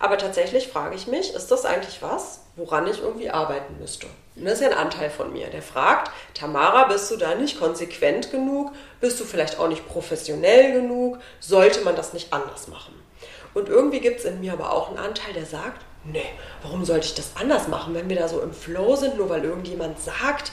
Aber tatsächlich frage ich mich, ist das eigentlich was, woran ich irgendwie arbeiten müsste? Und das ist ja ein Anteil von mir, der fragt, Tamara, bist du da nicht konsequent genug? Bist du vielleicht auch nicht professionell genug? Sollte man das nicht anders machen? Und irgendwie gibt es in mir aber auch einen Anteil, der sagt, nee, warum sollte ich das anders machen, wenn wir da so im Flow sind, nur weil irgendjemand sagt,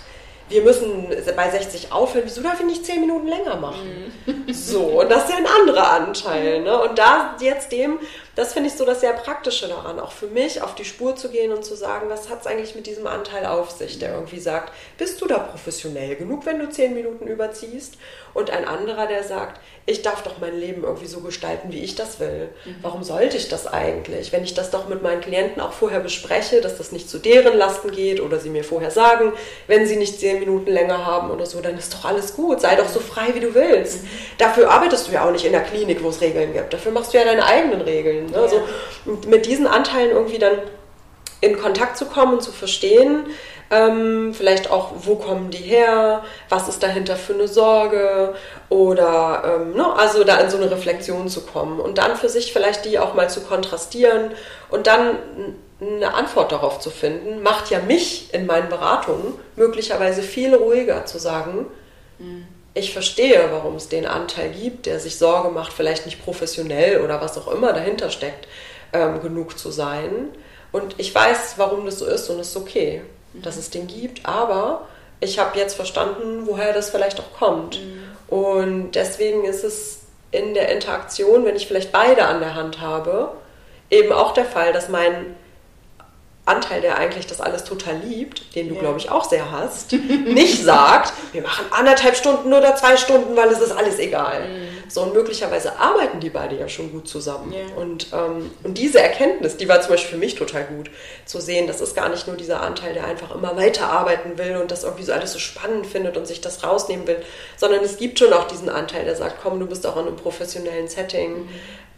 wir müssen bei 60 aufhören, wieso darf ich nicht 10 Minuten länger machen? Mhm. So, und das ist ja ein anderer Anteil. Ne? Und da jetzt dem, das finde ich so das sehr Praktische daran, auch für mich auf die Spur zu gehen und zu sagen, was hat es eigentlich mit diesem Anteil auf sich, der irgendwie sagt, bist du da professionell genug, wenn du 10 Minuten überziehst? Und ein anderer, der sagt, ich darf doch mein Leben irgendwie so gestalten, wie ich das will. Mhm. Warum sollte ich das eigentlich? Wenn ich das doch mit meinen Klienten auch vorher bespreche, dass das nicht zu deren Lasten geht oder sie mir vorher sagen, wenn sie nicht zehn Minuten länger haben oder so, dann ist doch alles gut. Sei doch so frei, wie du willst. Mhm. Dafür arbeitest du ja auch nicht in der Klinik, wo es Regeln gibt. Dafür machst du ja deine eigenen Regeln. Ne? Ja. Also mit diesen Anteilen irgendwie dann in Kontakt zu kommen und zu verstehen, ähm, vielleicht auch, wo kommen die her? Was ist dahinter für eine Sorge? Oder, ähm, ne, also da in so eine Reflexion zu kommen und dann für sich vielleicht die auch mal zu kontrastieren und dann eine Antwort darauf zu finden, macht ja mich in meinen Beratungen möglicherweise viel ruhiger zu sagen, mhm. ich verstehe, warum es den Anteil gibt, der sich Sorge macht, vielleicht nicht professionell oder was auch immer dahinter steckt, ähm, genug zu sein. Und ich weiß, warum das so ist und es ist okay dass es den gibt, aber ich habe jetzt verstanden, woher das vielleicht auch kommt. Mhm. Und deswegen ist es in der Interaktion, wenn ich vielleicht beide an der Hand habe, eben auch der Fall, dass mein Anteil, der eigentlich das alles total liebt, den du, ja. glaube ich, auch sehr hast, nicht sagt, wir machen anderthalb Stunden oder zwei Stunden, weil es ist alles egal. Mhm. So, und möglicherweise arbeiten die beide ja schon gut zusammen. Yeah. Und, ähm, und diese Erkenntnis, die war zum Beispiel für mich total gut, zu sehen, das ist gar nicht nur dieser Anteil, der einfach immer weiterarbeiten will und das irgendwie so alles so spannend findet und sich das rausnehmen will, sondern es gibt schon auch diesen Anteil, der sagt, komm, du bist auch in einem professionellen Setting. Mhm.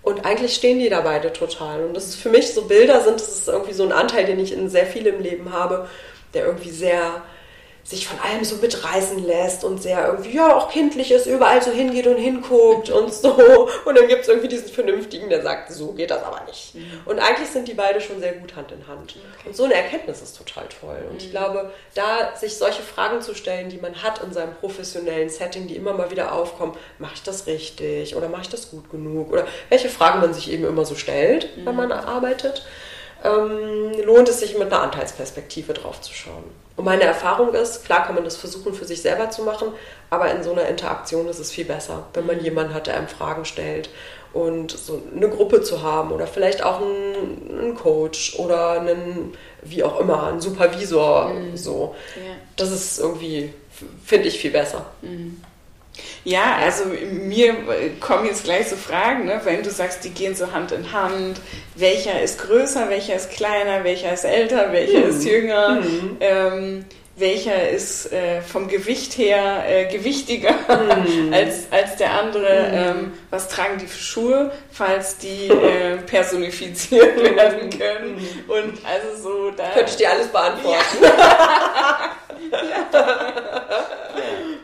Und eigentlich stehen die da beide total. Und das ist für mich so Bilder sind, das ist irgendwie so ein Anteil, den ich in sehr viel im Leben habe, der irgendwie sehr sich von allem so mitreißen lässt und sehr irgendwie, ja, auch kindlich ist, überall so hingeht und hinguckt und so. Und dann gibt es irgendwie diesen Vernünftigen, der sagt, so geht das aber nicht. Mhm. Und eigentlich sind die beide schon sehr gut Hand in Hand. Okay. Und so eine Erkenntnis ist total toll. Und mhm. ich glaube, da sich solche Fragen zu stellen, die man hat in seinem professionellen Setting, die immer mal wieder aufkommen, mache ich das richtig oder mache ich das gut genug? Oder welche Fragen man sich eben immer so stellt, mhm. wenn man arbeitet, ähm, lohnt es sich mit einer Anteilsperspektive drauf zu schauen. Und meine Erfahrung ist, klar kann man das versuchen für sich selber zu machen, aber in so einer Interaktion ist es viel besser, wenn man mhm. jemanden hat, der einem Fragen stellt und so eine Gruppe zu haben oder vielleicht auch einen, einen Coach oder einen, wie auch immer, einen Supervisor. Mhm. So. Ja. Das ist irgendwie, finde ich, viel besser. Mhm. Ja, also mir kommen jetzt gleich so Fragen, ne? wenn du sagst, die gehen so Hand in Hand. Welcher ist größer, welcher ist kleiner, welcher ist älter, welcher mhm. ist jünger? Mhm. Ähm, welcher ist äh, vom Gewicht her äh, gewichtiger mm. als, als der andere, mm. ähm, was tragen die für Schuhe, falls die äh, personifiziert mm. werden können. Mm. Und also so da. Könnte ich dir alles beantworten. Ja. ja.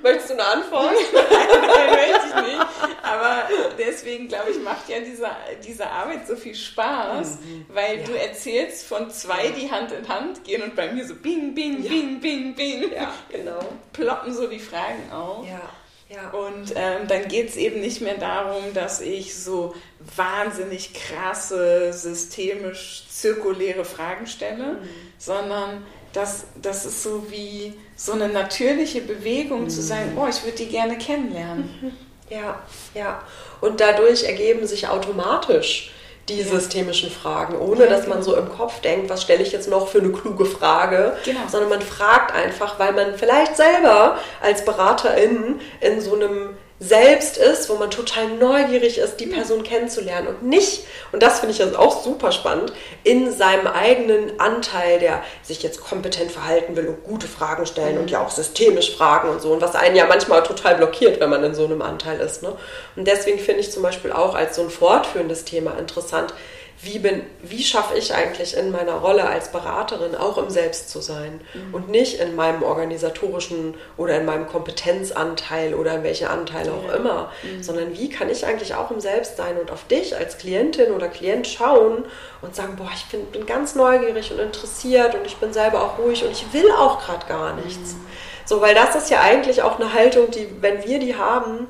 Möchtest du eine Antwort? nein, nein, möchte ich nicht. Aber deswegen, glaube ich, macht ja diese, diese Arbeit so viel Spaß, mhm. weil ja. du erzählst von zwei, die Hand in Hand gehen und bei mir so bing, bing, ja. bing, bing, bing. Ja, genau. Ploppen so die Fragen auf. Ja. Ja. Und ähm, dann geht es eben nicht mehr darum, dass ich so wahnsinnig krasse, systemisch zirkuläre Fragen stelle, mhm. sondern das, das ist so wie so eine natürliche Bewegung mhm. zu sagen, oh, ich würde die gerne kennenlernen. Mhm. Ja, ja. Und dadurch ergeben sich automatisch die systemischen Fragen, ohne ja, dass man genau. so im Kopf denkt, was stelle ich jetzt noch für eine kluge Frage, genau. sondern man fragt einfach, weil man vielleicht selber als Beraterin in so einem selbst ist, wo man total neugierig ist, die Person kennenzulernen und nicht, und das finde ich jetzt auch super spannend, in seinem eigenen Anteil, der sich jetzt kompetent verhalten will und gute Fragen stellen mhm. und ja auch systemisch fragen und so und was einen ja manchmal total blockiert, wenn man in so einem Anteil ist. Ne? Und deswegen finde ich zum Beispiel auch als so ein fortführendes Thema interessant, wie, bin, wie schaffe ich eigentlich in meiner Rolle als Beraterin auch im Selbst zu sein mhm. und nicht in meinem organisatorischen oder in meinem Kompetenzanteil oder in welche Anteile auch ja. immer, mhm. sondern wie kann ich eigentlich auch im Selbst sein und auf dich als Klientin oder Klient schauen und sagen, boah, ich bin, bin ganz neugierig und interessiert und ich bin selber auch ruhig und ich will auch gerade gar nichts. Mhm. So, weil das ist ja eigentlich auch eine Haltung, die, wenn wir die haben,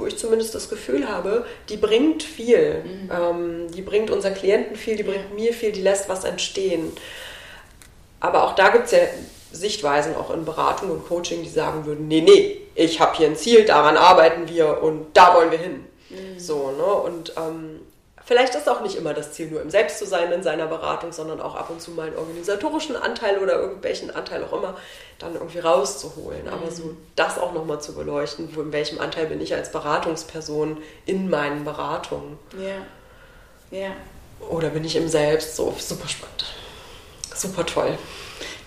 wo ich zumindest das Gefühl habe, die bringt viel. Mhm. Ähm, die bringt unseren Klienten viel, die bringt ja. mir viel, die lässt was entstehen. Aber auch da gibt es ja Sichtweisen auch in Beratung und Coaching, die sagen würden, nee, nee, ich habe hier ein Ziel, daran arbeiten wir und da wollen wir hin. Mhm. So, ne? Und ähm, Vielleicht ist auch nicht immer das Ziel, nur im Selbst zu sein in seiner Beratung, sondern auch ab und zu mal einen organisatorischen Anteil oder irgendwelchen Anteil auch immer dann irgendwie rauszuholen. Mhm. Aber so das auch nochmal zu beleuchten, wo, in welchem Anteil bin ich als Beratungsperson in meinen Beratungen. Ja. Ja. Oder bin ich im Selbst so super spannend. Super toll.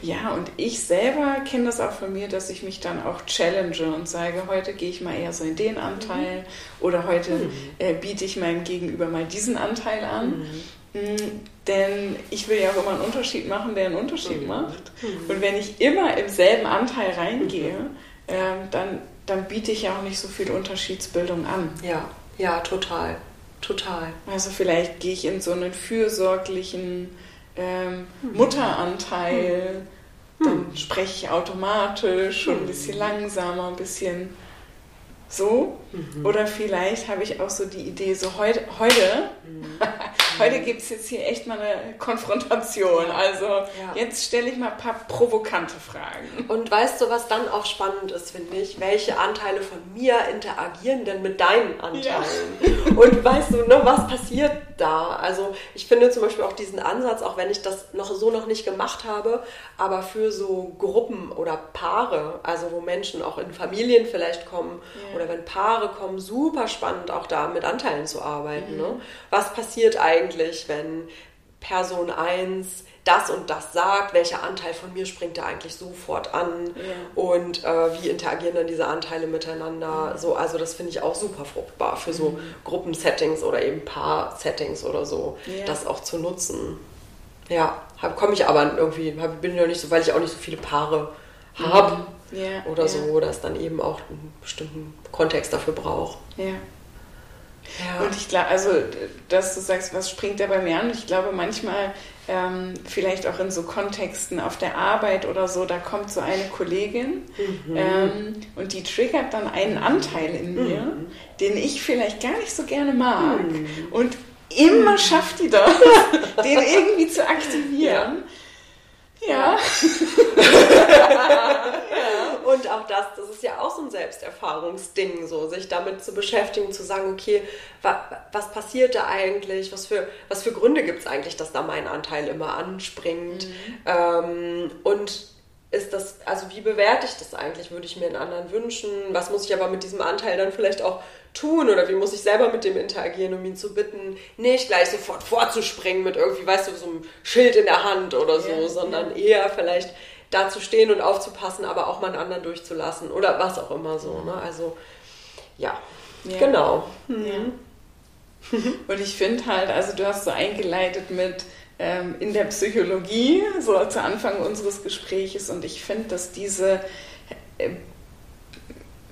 Ja, und ich selber kenne das auch von mir, dass ich mich dann auch challenge und sage, heute gehe ich mal eher so in den Anteil mhm. oder heute mhm. äh, biete ich meinem Gegenüber mal diesen Anteil an. Mhm. Mm, denn ich will ja auch immer einen Unterschied machen, der einen Unterschied mhm. macht. Mhm. Und wenn ich immer im selben Anteil reingehe, äh, dann, dann biete ich ja auch nicht so viel Unterschiedsbildung an. Ja, ja, total. Total. Also vielleicht gehe ich in so einen fürsorglichen ähm. Mutteranteil dann hm. spreche ich automatisch und ein bisschen langsamer, ein bisschen so. Mhm. Oder vielleicht habe ich auch so die Idee, so heute, heute, mhm. heute gibt es jetzt hier echt mal eine Konfrontation. Also ja. jetzt stelle ich mal ein paar provokante Fragen. Und weißt du, was dann auch spannend ist, finde ich? Welche Anteile von mir interagieren denn mit deinen Anteilen? Ja. Und weißt du, ne, was passiert da? Also ich finde zum Beispiel auch diesen Ansatz, auch wenn ich das noch so noch nicht gemacht habe, aber für so Gruppen oder Paare, also wo Menschen auch in Familien vielleicht kommen ja. oder wenn Paare kommen, super spannend auch da mit Anteilen zu arbeiten. Mhm. Ne? Was passiert eigentlich, wenn Person 1 das und das sagt, welcher Anteil von mir springt da eigentlich sofort an ja. und äh, wie interagieren dann diese Anteile miteinander. Mhm. So, also das finde ich auch super fruchtbar für so mhm. Gruppensettings oder eben Paar-Settings oder so, ja. das auch zu nutzen. Ja, komme ich aber irgendwie, hab, bin ja nicht so, weil ich auch nicht so viele Paare habe mhm. ja. oder so, dass dann eben auch einen bestimmten Kontext dafür braucht. Ja. Und ich glaube, also, dass du sagst, was springt da bei mir an? Ich glaube, manchmal, ähm, vielleicht auch in so Kontexten auf der Arbeit oder so, da kommt so eine Kollegin mhm. ähm, und die triggert dann einen Anteil in mir, mhm. den ich vielleicht gar nicht so gerne mag. Mhm. Und immer schafft die das, den irgendwie zu aktivieren. Ja. Ja. Und auch das, das ist ja auch so ein Selbsterfahrungsding, so sich damit zu beschäftigen, zu sagen, okay, wa, was passiert da eigentlich? Was für, was für Gründe gibt es eigentlich, dass da mein Anteil immer anspringt? Mhm. Ähm, und ist das, also wie bewerte ich das eigentlich? Würde ich mir einen anderen wünschen? Was muss ich aber mit diesem Anteil dann vielleicht auch tun? Oder wie muss ich selber mit dem interagieren, um ihn zu bitten, nicht gleich sofort vorzuspringen mit irgendwie, weißt du, so einem Schild in der Hand oder so, ja, sondern ja. eher vielleicht da zu stehen und aufzupassen, aber auch mal einen anderen durchzulassen oder was auch immer so. Ne? Also ja, ja. genau. Mhm. Und ich finde halt, also du hast so eingeleitet mit in der Psychologie, so zu Anfang unseres Gespräches, und ich finde, dass diese äh,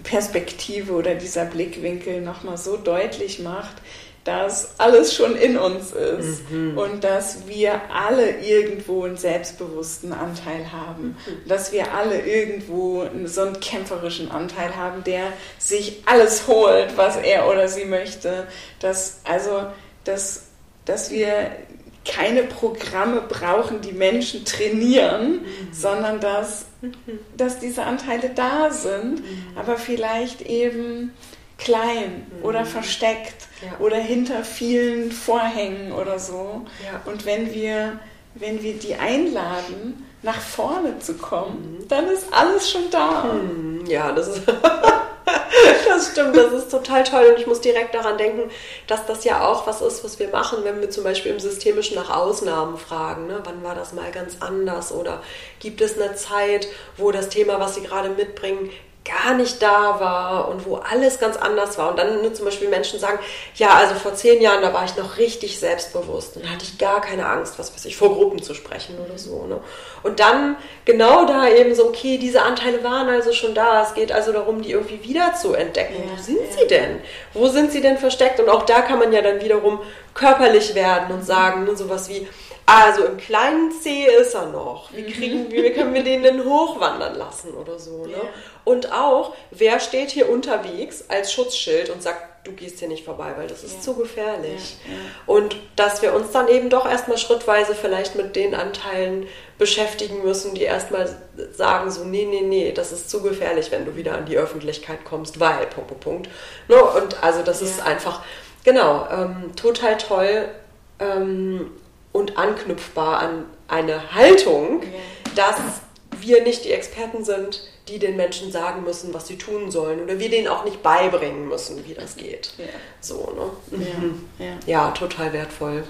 Perspektive oder dieser Blickwinkel nochmal so deutlich macht, dass alles schon in uns ist mhm. und dass wir alle irgendwo einen selbstbewussten Anteil haben, mhm. dass wir alle irgendwo so einen kämpferischen Anteil haben, der sich alles holt, was er oder sie möchte, dass also dass, dass wir keine Programme brauchen, die Menschen trainieren, mhm. sondern dass, dass diese Anteile da sind, mhm. aber vielleicht eben klein mhm. oder versteckt ja. oder hinter vielen Vorhängen oder so. Ja. Und wenn wir, wenn wir die einladen, nach vorne zu kommen, mhm. dann ist alles schon da. Mhm. Ja, das ist. das stimmt, das ist total toll und ich muss direkt daran denken, dass das ja auch was ist, was wir machen, wenn wir zum Beispiel im Systemischen nach Ausnahmen fragen. Ne? Wann war das mal ganz anders oder gibt es eine Zeit, wo das Thema, was Sie gerade mitbringen, gar nicht da war und wo alles ganz anders war. Und dann ne, zum Beispiel Menschen sagen, ja, also vor zehn Jahren, da war ich noch richtig selbstbewusst und hatte ich gar keine Angst, was weiß ich, vor Gruppen zu sprechen oder so. Ne? Und dann genau da eben so, okay, diese Anteile waren also schon da. Es geht also darum, die irgendwie wieder zu entdecken. Ja, Wo sind ja. sie denn? Wo sind sie denn versteckt? Und auch da kann man ja dann wiederum körperlich werden und sagen, ne, sowas wie, also im kleinen C ist er noch. Wie, mhm. kriegen, wie können wir den denn hochwandern lassen oder so? Ne? Ja. Und auch, wer steht hier unterwegs als Schutzschild und sagt, du gehst hier nicht vorbei, weil das ist ja. zu gefährlich. Ja, und dass wir uns dann eben doch erstmal schrittweise vielleicht mit den Anteilen beschäftigen müssen, die erstmal sagen so, nee, nee, nee, das ist zu gefährlich, wenn du wieder an die Öffentlichkeit kommst, weil, Punkt, Punkt, Punkt. No, und also das ist einfach, genau, ähm, total toll. Ähm, und anknüpfbar an eine Haltung, dass wir nicht die Experten sind, die den Menschen sagen müssen, was sie tun sollen oder wir denen auch nicht beibringen müssen, wie das geht. Ja. So, ne? Mhm. Ja, ja. ja, total wertvoll.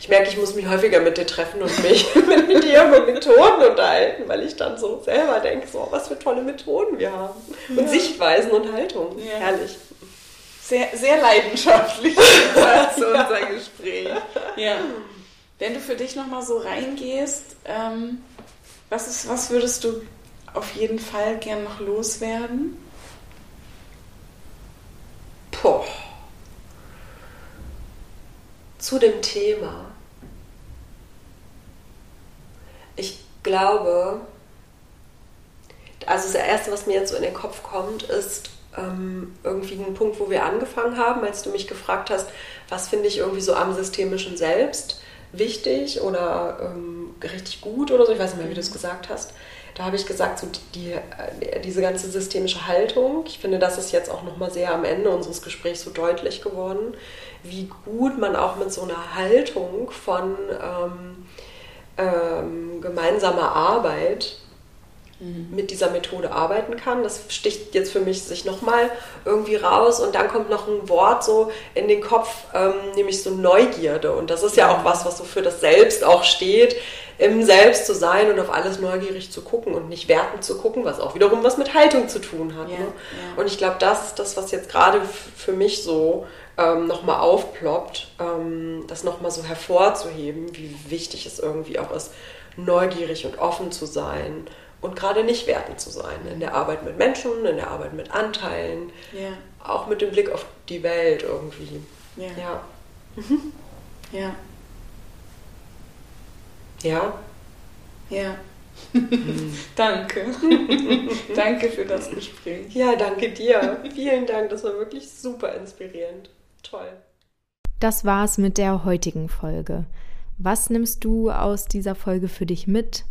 Ich merke, ich muss mich häufiger mit dir treffen und mich mit dir mit Methoden unterhalten, weil ich dann so selber denke, so, was für tolle Methoden wir haben. Und Sichtweisen und Haltung. Herrlich sehr, sehr leidenschaftlich zu unser Gespräch. Ja. Wenn du für dich nochmal so reingehst, ähm, was, ist, was würdest du auf jeden Fall gern noch loswerden? Poh. Zu dem Thema. Ich glaube, also das Erste, was mir jetzt so in den Kopf kommt, ist, ähm, irgendwie ein Punkt, wo wir angefangen haben, als du mich gefragt hast, was finde ich irgendwie so am systemischen Selbst wichtig oder ähm, richtig gut oder so, ich weiß nicht mehr, wie du es gesagt hast. Da habe ich gesagt, so die, äh, diese ganze systemische Haltung, ich finde, das ist jetzt auch nochmal sehr am Ende unseres Gesprächs so deutlich geworden, wie gut man auch mit so einer Haltung von ähm, ähm, gemeinsamer Arbeit mhm. mit dieser Methode arbeiten kann. Das sticht jetzt für mich sich nochmal irgendwie raus und dann kommt noch ein Wort so in den Kopf, ähm, nämlich so Neugierde. Und das ist ja auch was, was so für das Selbst auch steht, im Selbst zu sein und auf alles neugierig zu gucken und nicht wertend zu gucken, was auch wiederum was mit Haltung zu tun hat. Ja, ne? ja. Und ich glaube, das ist das, was jetzt gerade für mich so ähm, nochmal aufploppt, ähm, das nochmal so hervorzuheben, wie wichtig es irgendwie auch ist, neugierig und offen zu sein und gerade nicht wertend zu sein in der Arbeit mit Menschen, in der Arbeit mit Anteilen, ja. auch mit dem Blick auf die Welt irgendwie. Ja. Ja. Mhm. Ja. Ja. Ja. danke. danke für das Gespräch. Ja, danke dir. Vielen Dank. Das war wirklich super inspirierend. Toll. Das war's mit der heutigen Folge. Was nimmst du aus dieser Folge für dich mit?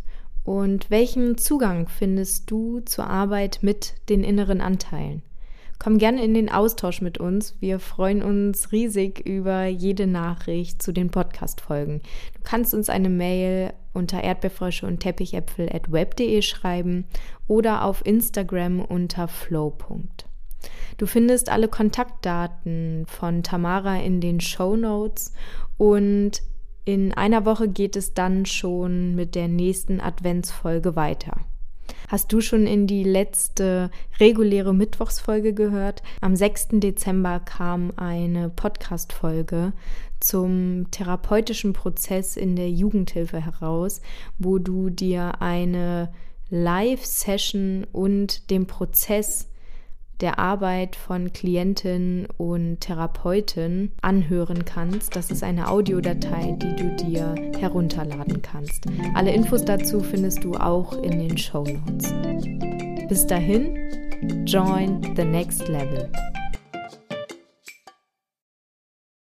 Und welchen Zugang findest du zur Arbeit mit den inneren Anteilen? Komm gerne in den Austausch mit uns. Wir freuen uns riesig über jede Nachricht zu den Podcast-Folgen. Du kannst uns eine Mail unter erdbeerfrösche und teppichäpfel at web.de schreiben oder auf Instagram unter flow. Du findest alle Kontaktdaten von Tamara in den Show Notes und in einer Woche geht es dann schon mit der nächsten Adventsfolge weiter. Hast du schon in die letzte reguläre Mittwochsfolge gehört? Am 6. Dezember kam eine Podcast-Folge zum therapeutischen Prozess in der Jugendhilfe heraus, wo du dir eine Live-Session und den Prozess der Arbeit von Klientinnen und Therapeuten anhören kannst. Das ist eine Audiodatei, die du dir herunterladen kannst. Alle Infos dazu findest du auch in den Show Notes. Bis dahin, join the next level.